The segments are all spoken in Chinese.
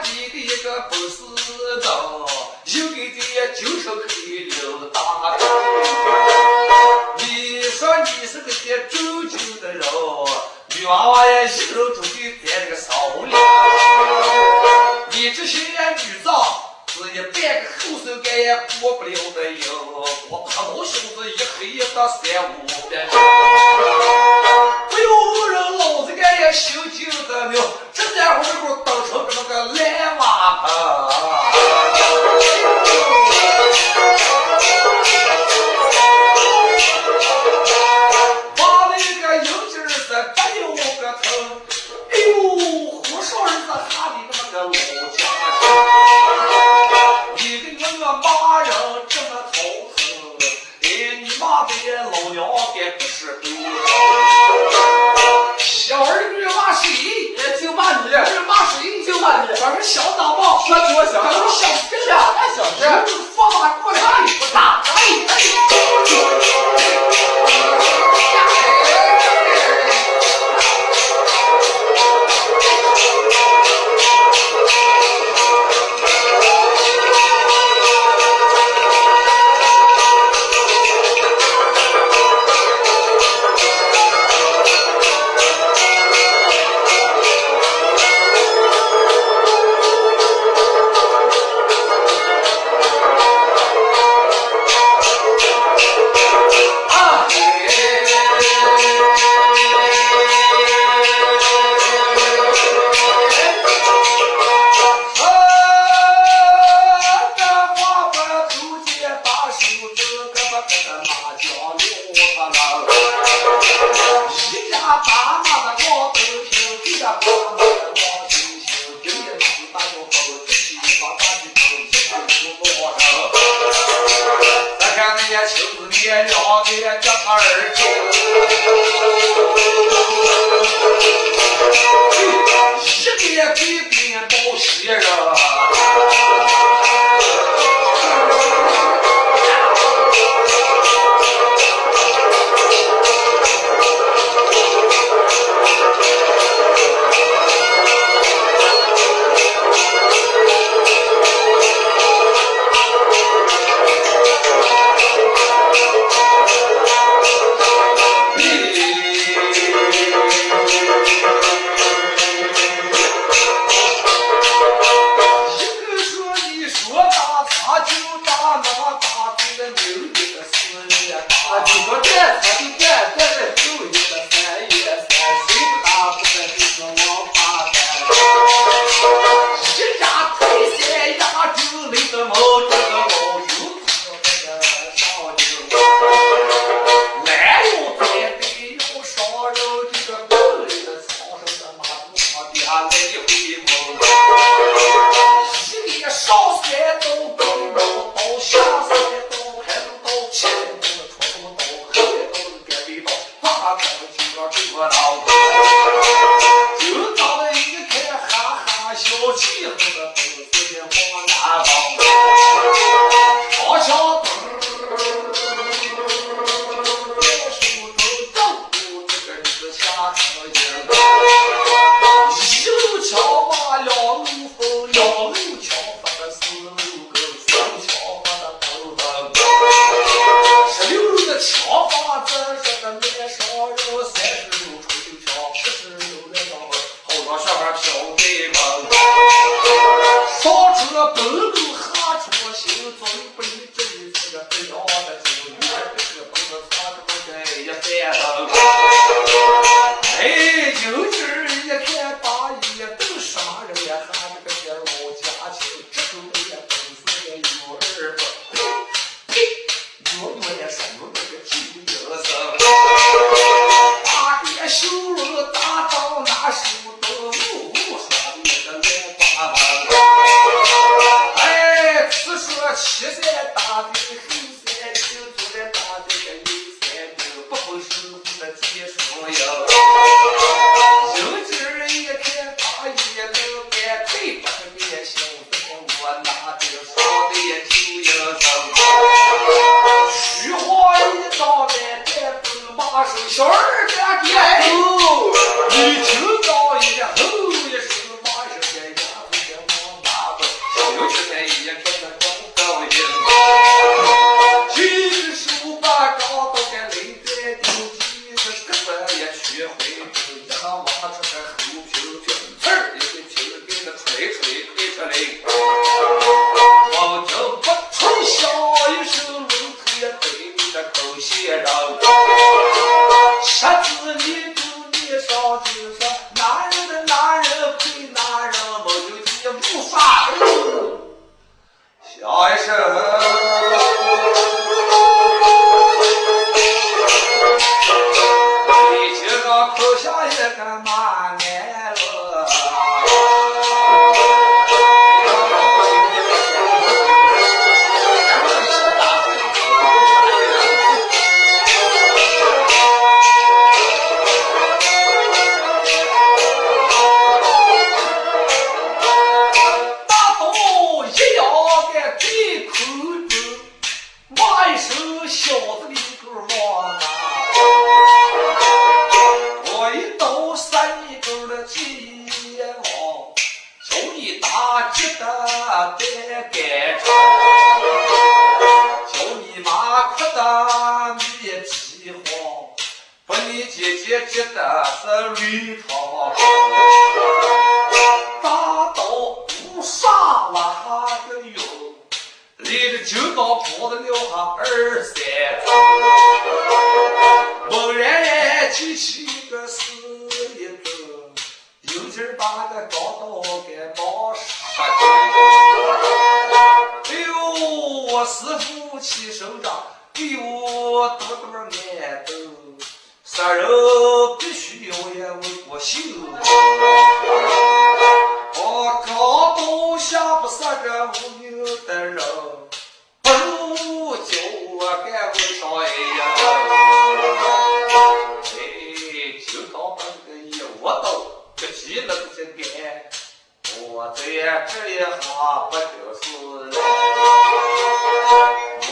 几的一个不是走，有的的九说可以留大。你说你是个些煮的肉，女娃娃呀一头那个少林。你这些女造，是一半个后手也过不了的油。我和我兄弟一黑一到三五百。没有人老子俺也心惊胆战这家伙给我捣成这么个烂麻烦咱们小打帽，穿多小，咱们小事啊，太小事，放马过来，我打，哎哎。哎干部上哎呀，哎，就他一窝头，这几人真干，我在这里话不就是，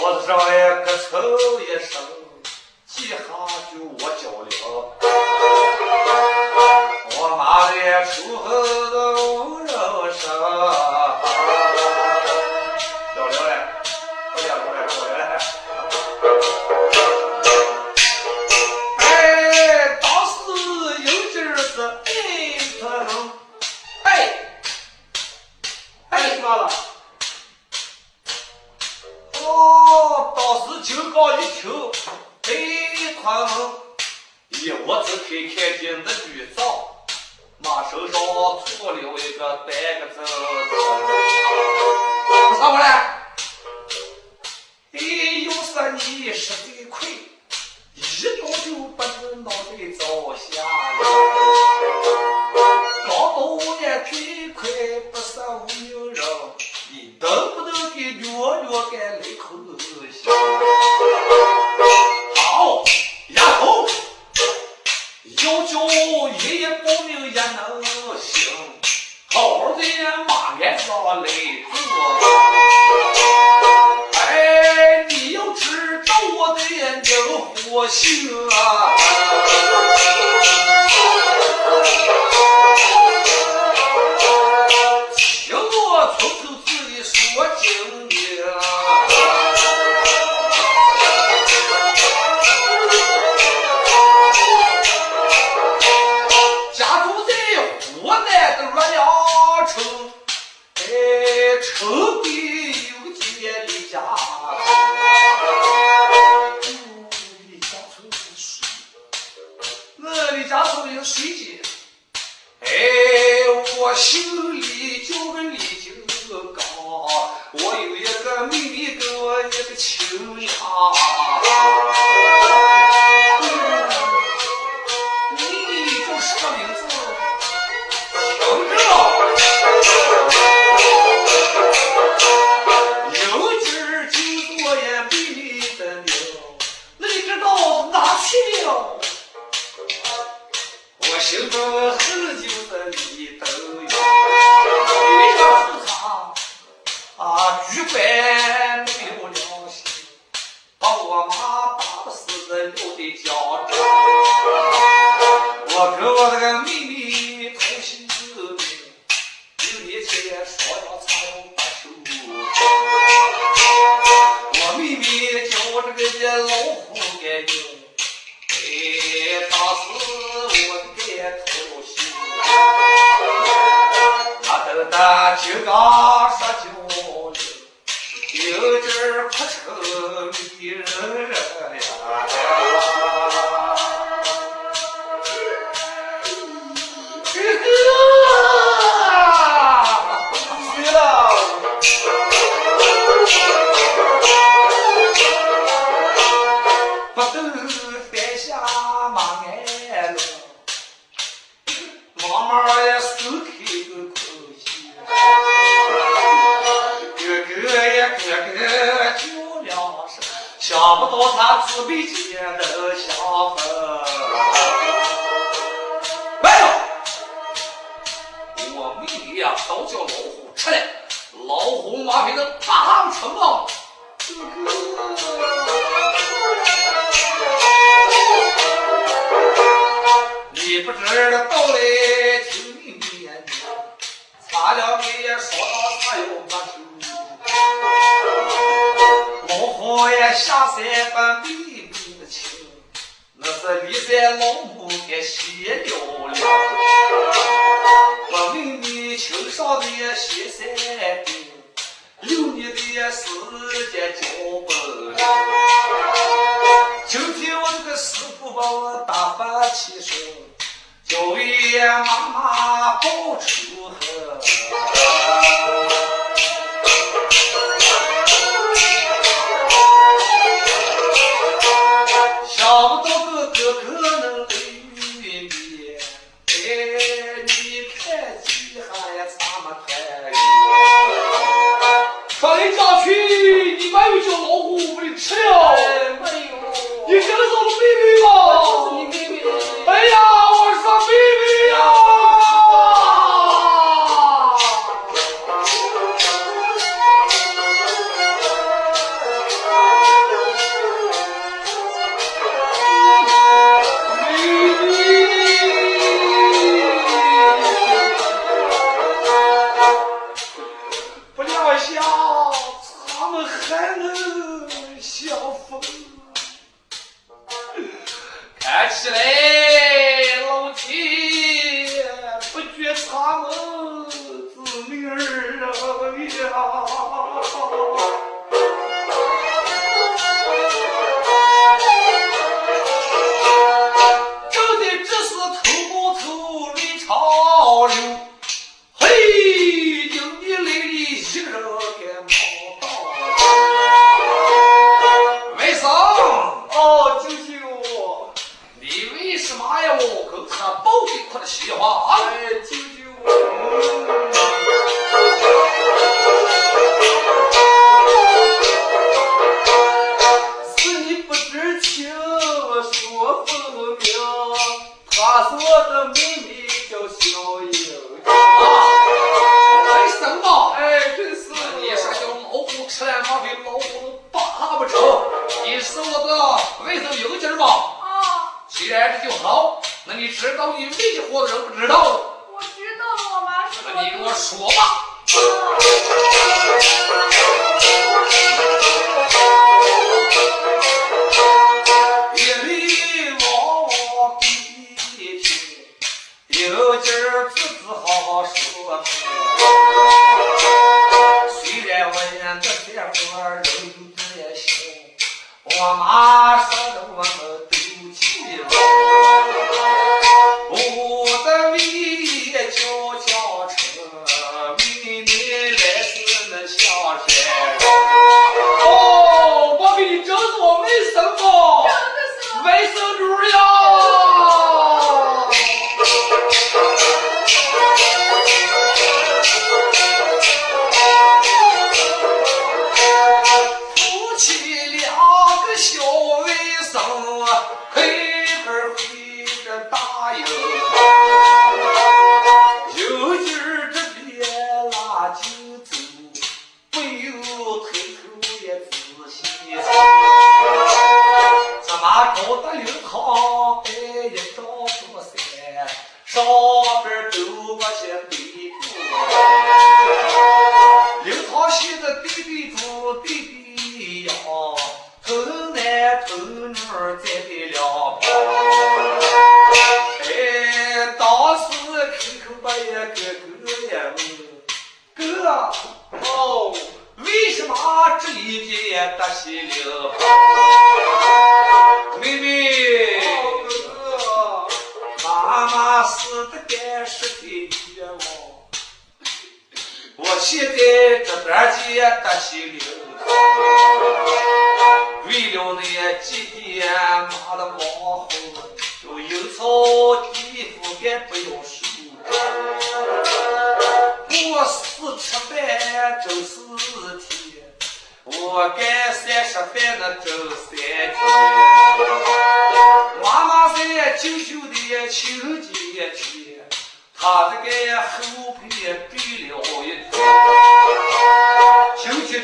我让一个臭。不到他自卑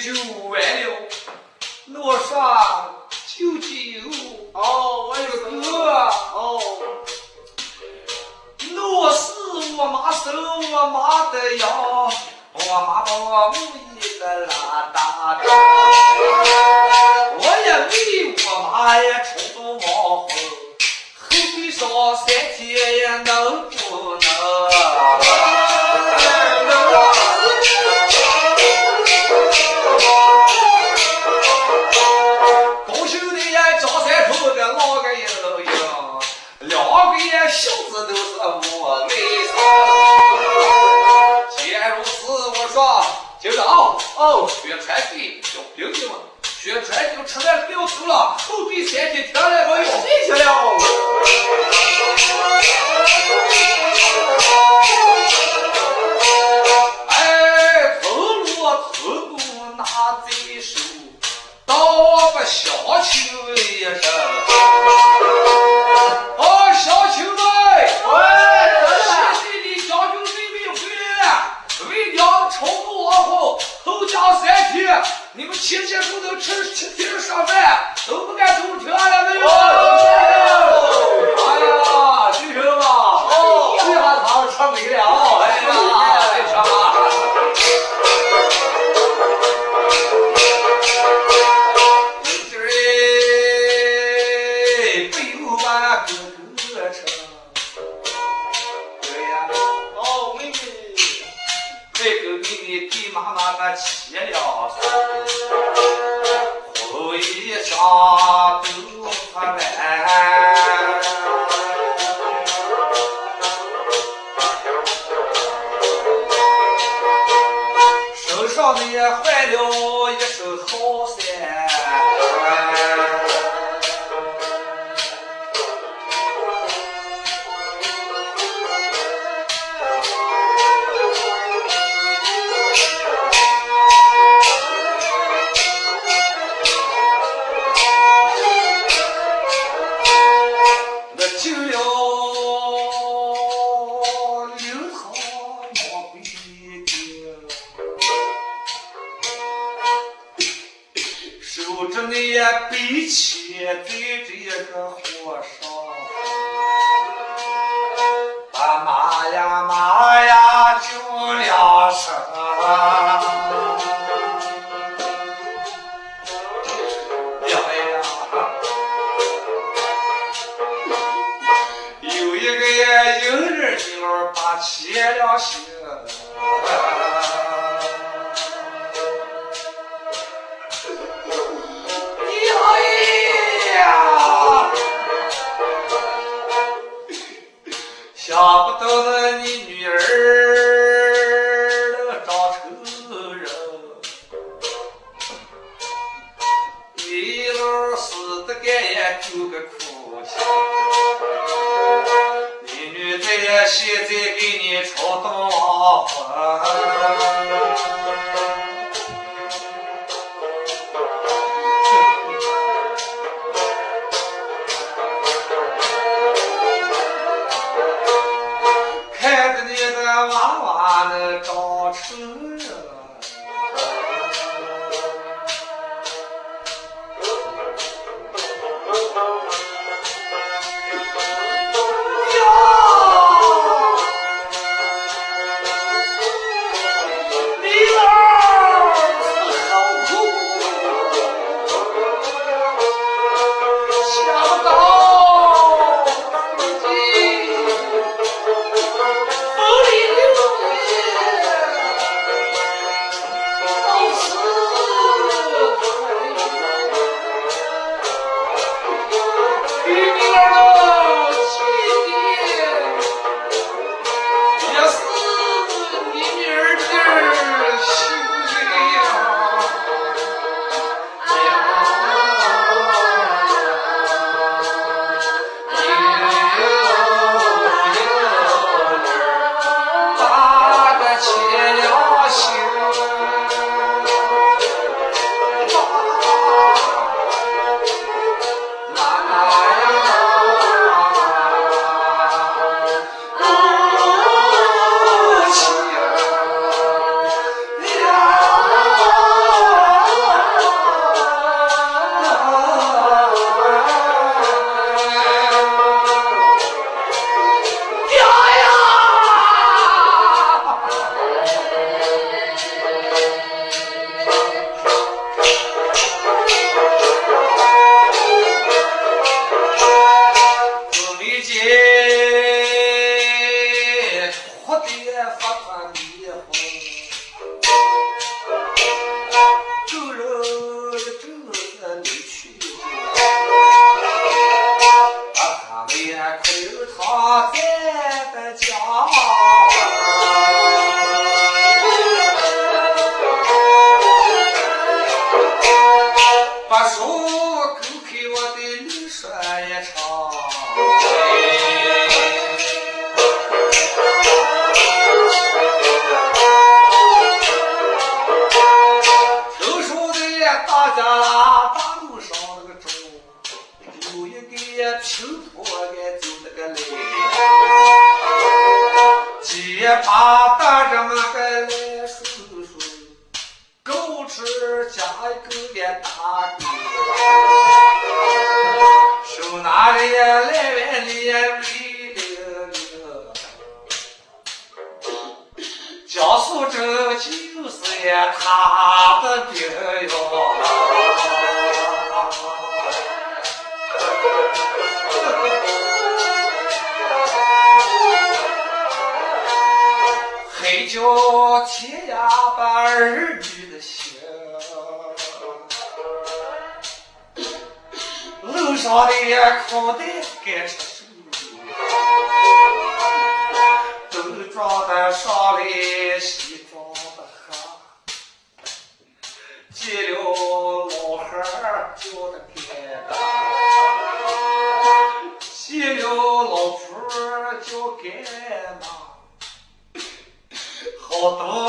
you 那个七两重，红衣裳。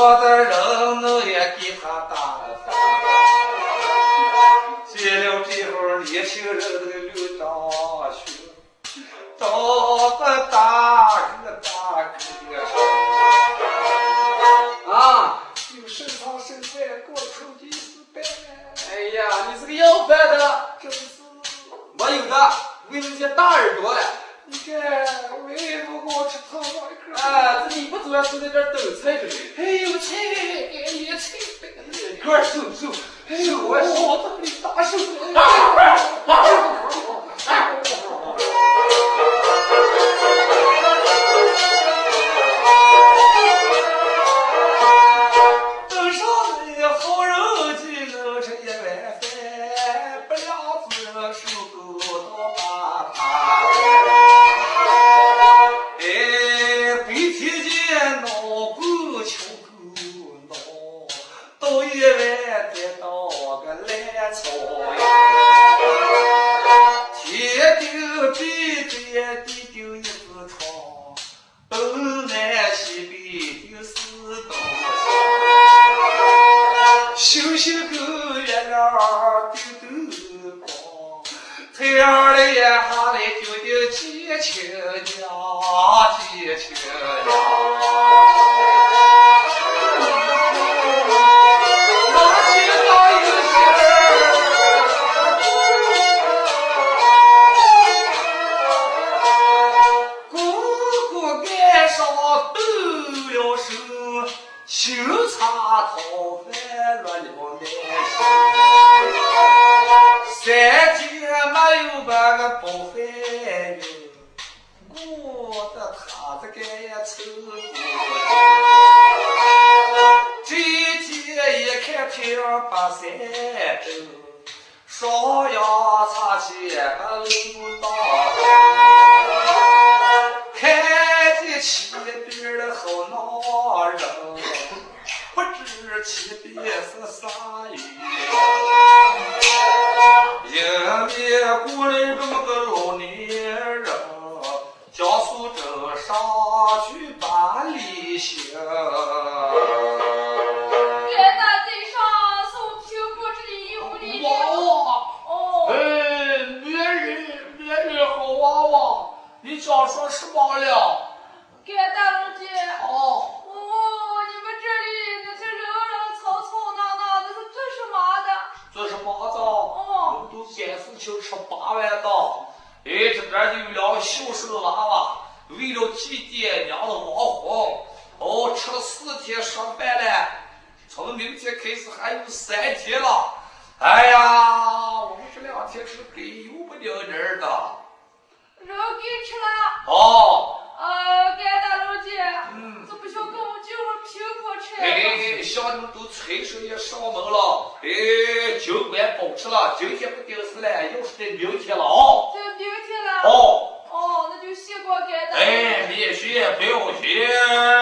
我人我也给他打了结了这会年轻人的刘长勋找个大哥大哥啊有身汤身菜过头就是呗哎呀你这个要饭的。真是。没有的为了些大耳朵哎我也不好吃啊你不走要吃在这等菜去哎呀我哎呀我去快手手手我手我里大手学也不用学。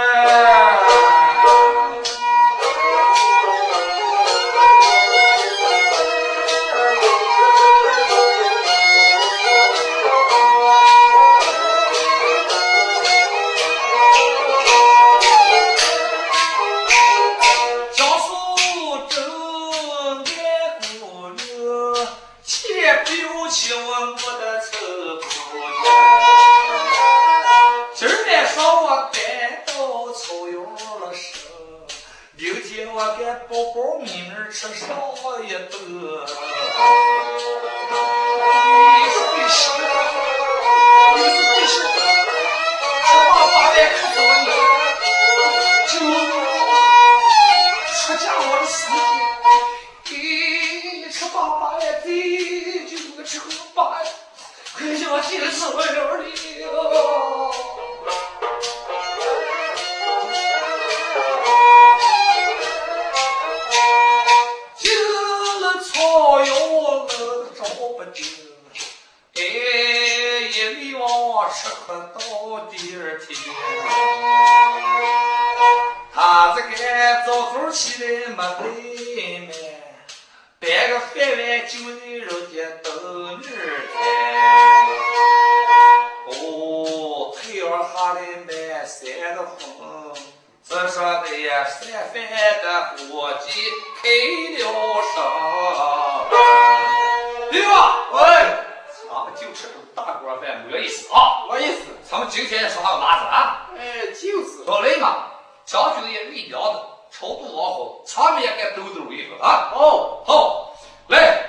嘛，将军也没聊的，超度往后，咱们也该兜兜一个啊。哦，好，来，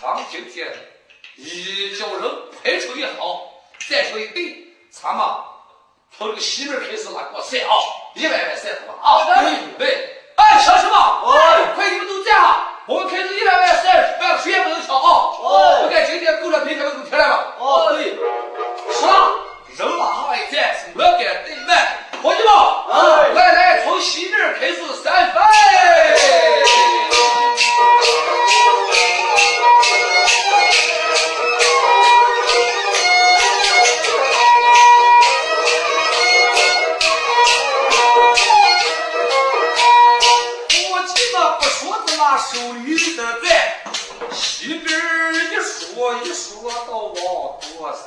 咱们今天一叫人排成一行，站成一队，咱们从这个西边开始拉过塞啊，一万万赛头啊。对对，哎，抢什么，哎快你们都站好，我们开始一百万塞，不要谁也不能抢啊。哦我看今天够了，明天都出来了。哦，对。是吧？人马上一站，我敢对外，伙计们，哎来来，从西边开始散飞。伙计们不说的那手里的债，西边一说一说到往多山，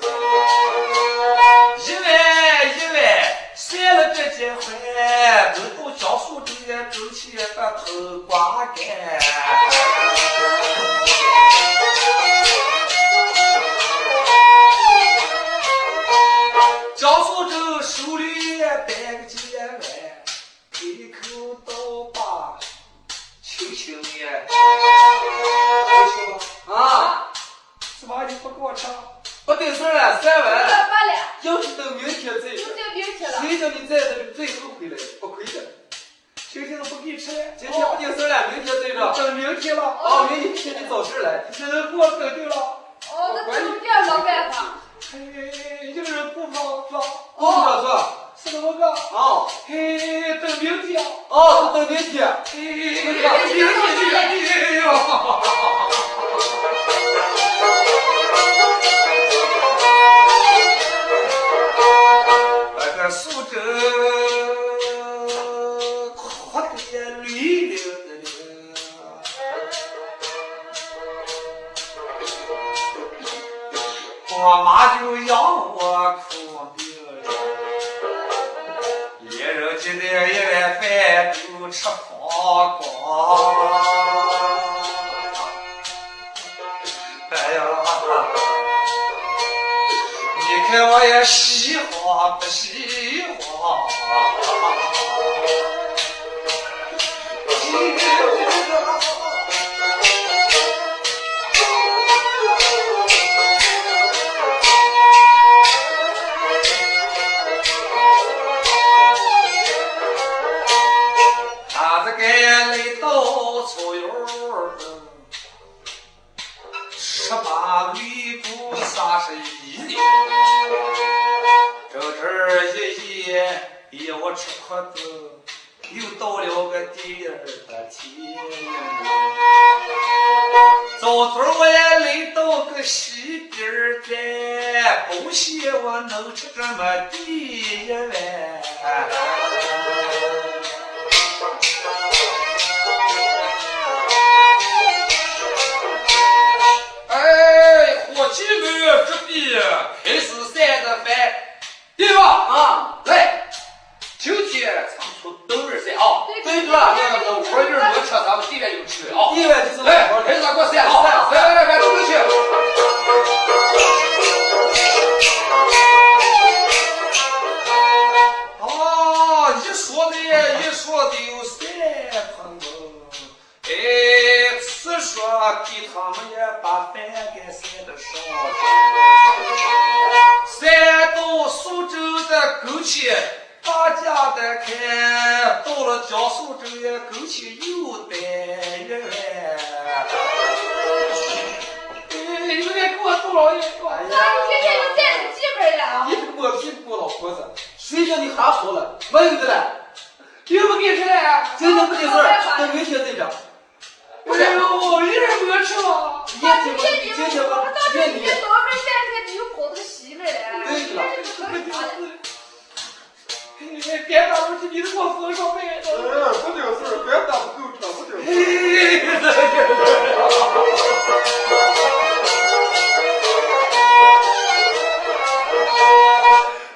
江苏这也走起把头瓜干。江苏州手里摆个几万，开口刀把轻轻的，不行吧？啊，怎么你不给我唱？不对事了，三怎么万。办了？要是等明天再，谁叫你在这里最后回来，不亏的。今天都不给吃了，今天不给事儿了，明天再着。等明天了。哦，明天你早事来。这人给我等定了。哦，那中间没办法。嘿，有人不好做，不好做。是怎么个？哦嘿，等明天。哦，等明天。嘿，明天明天哟。那地面就是来，开始咱给我散啊！有的了，又不给吃了。今天不的事儿，等明天再讲。哎呦，一人没吃我今天今天你们，我到这里面多没三天，你又跑这个西来 了。对了。别耽误你的我不顶事别耽误够车，不顶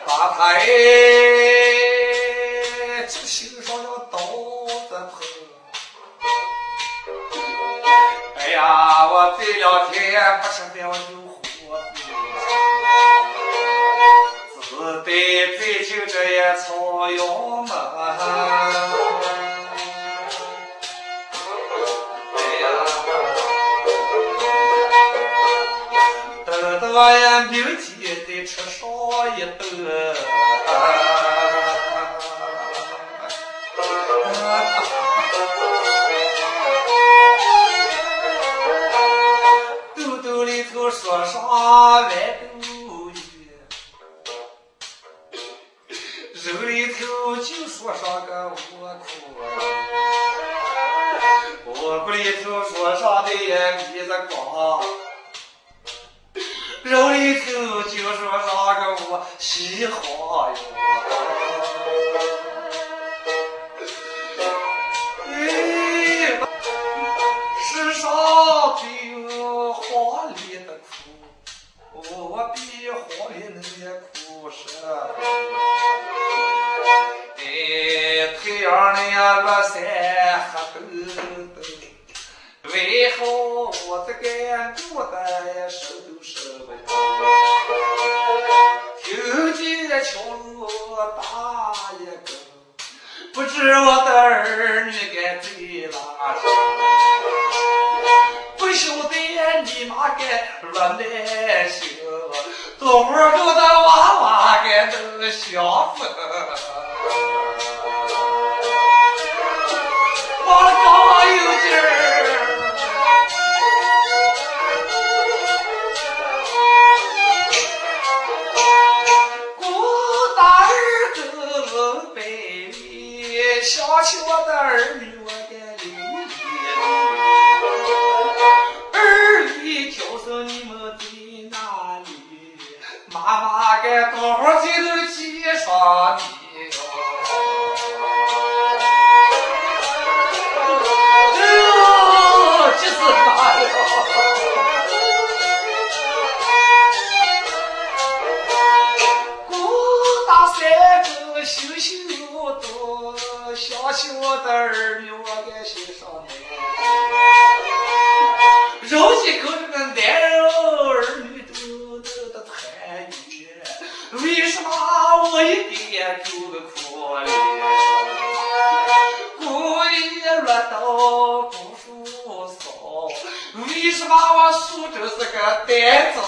大太 呀，我这两天不吃饭我就火只得最近这些草药嘛。哎呀，等到呀明天得吃上一顿。兜说上万斗鱼，肉里头就说上个窝裤，窝裤里头说上的米子光，肉里头就说上个我稀好哟。我就是个呆子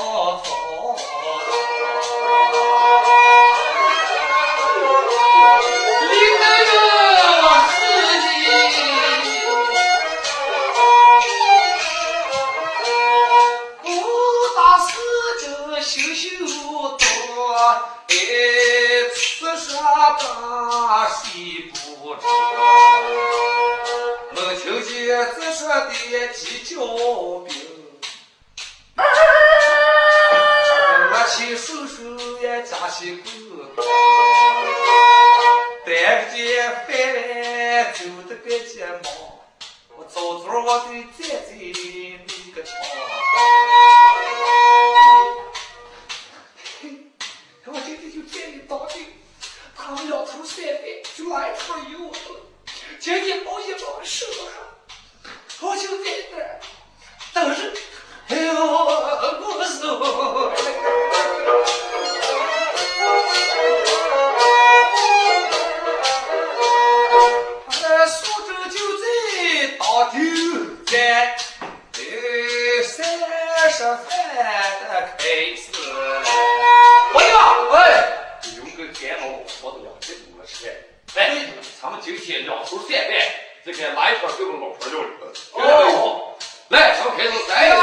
开始。我讲，哎，用个我都要这么吃饭。来，咱们今天两头三饭，这个来一块给我们老。哦，来，咱们开始。来呀！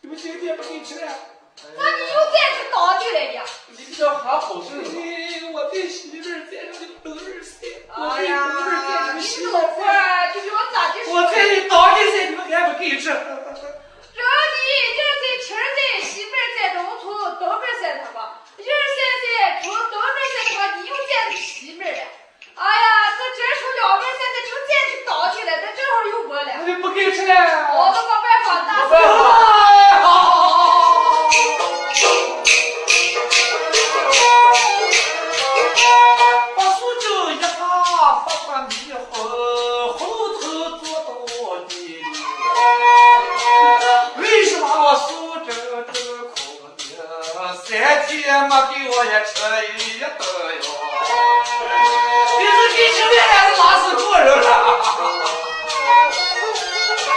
你们今天不给吃了？那你又再去当地来呀？你这好事我对媳妇儿在这里等儿噻，我哎对媳妇儿在这呀，你老婆就是我咋的说？我在你当地噻，你们还不给吃？人在在，媳妇儿在农村，东边在他吧？人现在从东边在他吧，你又了。哎呀，这这出两边现在就再去当地了，这正好又过了。你不给吃了？我都没办法，大没办法哎，好好好好把苏州一打，发发迷糊，后头做到底。为什么我苏州这个苦的，三天没给我也吃一顿吃面还是拉屎过人了？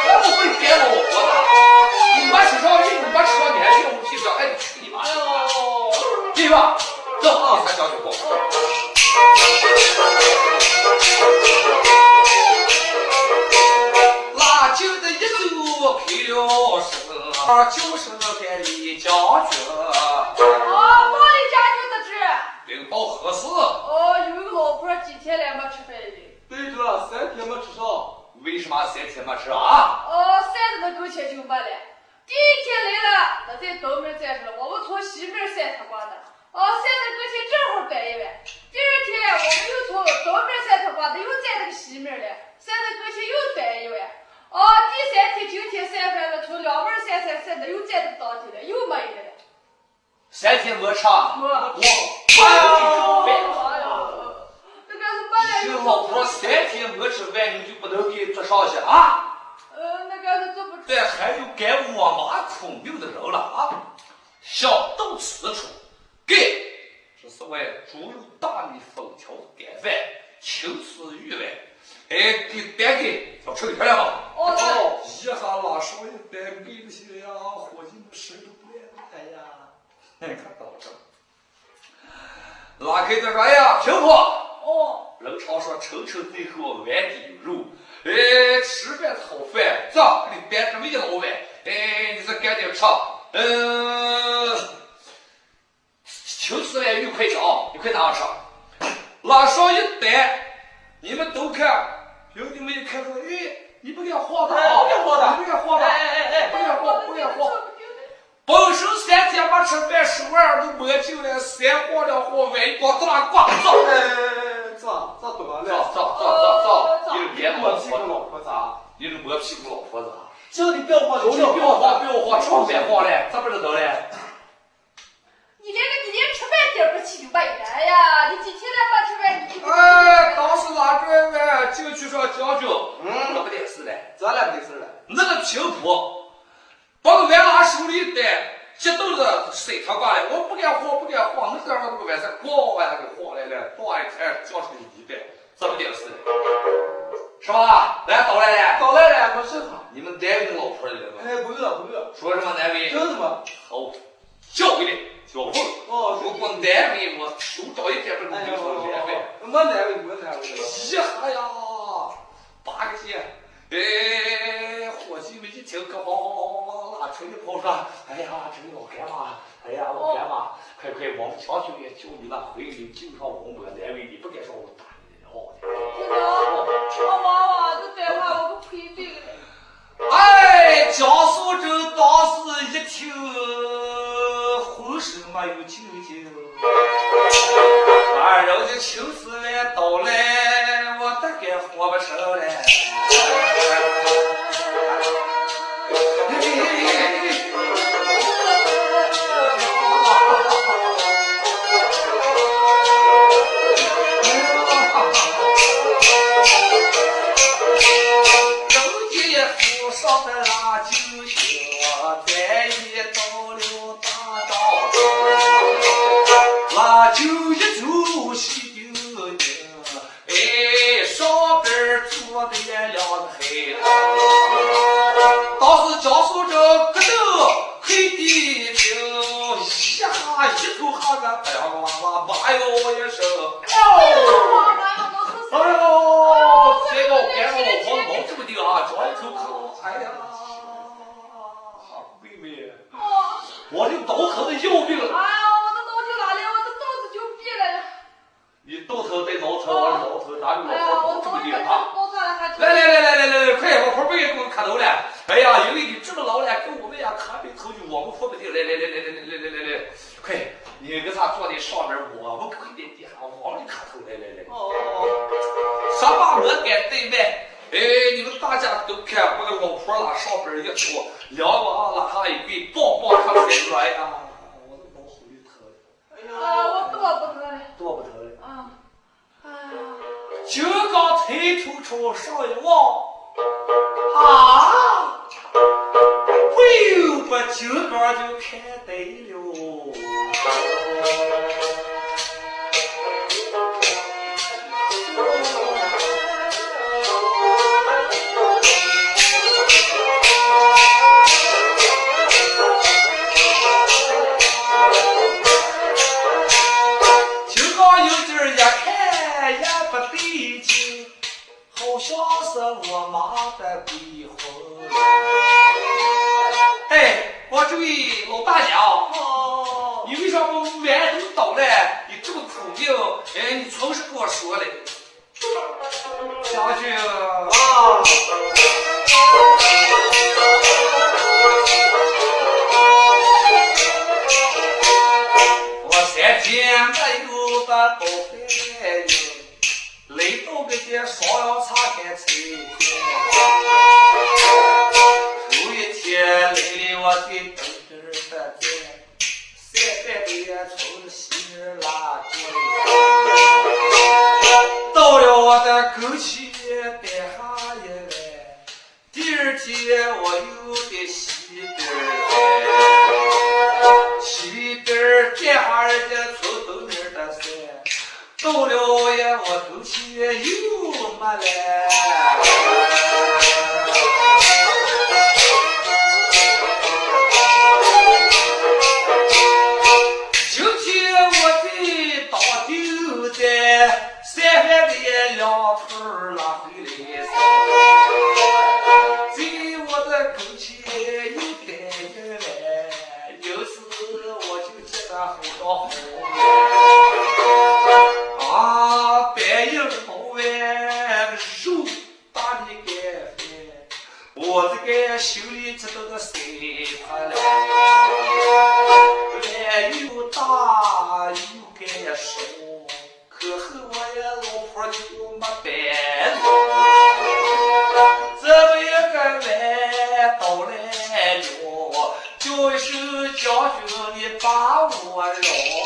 我不会改老婆的，你没吃上鱼，你没吃上面，你我屁股，哎，你去你妈！对吧？走，第三条就过。拉酒的一走开了声，就是该李将军，哦，毛里家就在这。领导何事？哦，有一个老婆几天来没吃三天没吃上。为什么三天没吃啊？哦，晒着那狗钱就没了。第一天来了，那在东门站着了，我们从西门晒他瓜的。哦，晒那狗钱正好摆一碗。第二天我们又从东门晒他瓜的，又在那个西门了，晒那狗钱又摆一碗。哦，第三天今天晒饭了，从两门晒晒晒的，又在那当地了，又没一个了。三天没吃。我哎我你老婆三天没吃饭，你就不能给做上去啊？呃，那个是做不出。这还有该我妈孔明的人了啊！想到此处，给这是为猪肉大米粉条干饭，青丝鱼丸，哎，给单给小吃给漂亮吧。哦，那一下拉上一单给那些呀，伙计们谁都不愿来呀。哎，看到这，拉开这说，哎呀，平婆。哦，人常说抽抽最后碗底有肉，哎，吃饭好饭，这给你端这么一老碗，哎，你再赶紧吃，嗯，青丝碗鱼快吃啊，你快拿上吃，拉上一单，你们都看，兄弟们一看说，哎，你不敢晃的啊，不敢晃的你不敢晃的，哎哎哎不敢晃，不敢晃。晃。本身三天没吃饭，手腕都没劲了，三晃两晃，碗光子拉挂走。哎，咋咋多走了？走走走走，你是别老我屁老婆咋？你是磨屁股老婆子啊！叫你不要慌，叫你不要慌，不要慌，超别慌嘞，咋不知道嘞？你连个你连吃饭点不起就没人呀！你几天来没吃饭，你就哎，当时拉着碗进去上将军，嗯可不得事嘞。咱俩没事了。那个平铺把个碗拿手里带，激动的塞他过来，我不敢晃，不敢晃，那个那个碗才咣一下给晃来了，咣一看叫出一袋，这么点事嘞，是吧？来倒来了，早来了，没事哈。你们单位的老婆来了吗？哎，不饿不饿，说什么单位？凭什么？好，教会的教会。哦，如果单位我手找一点不就说单位。呦，没难为，没难为。一下呀，八个钱，哎，伙计们一听，可往往往往往拉出去跑说，哎呀，这个老干妈，哎呀，老干妈，快快，我们强兄也救你了，回去就上我们单位，你不该说我打你的好的。听着，我娃娃这电话我不亏病了。哎，江苏州当时一听，浑身没有劲劲，把人家青丝来倒来，我大概活不成了。哎人家府上的辣椒 Shield. 两个有不不配哟，雷多个爹少要擦看菜。头一天来了，我的东边儿发站，三百从西边拉住，到了我的沟渠边下一来，第二天我又在西边儿，西边儿站人家。走了呀，我东西又没了。no.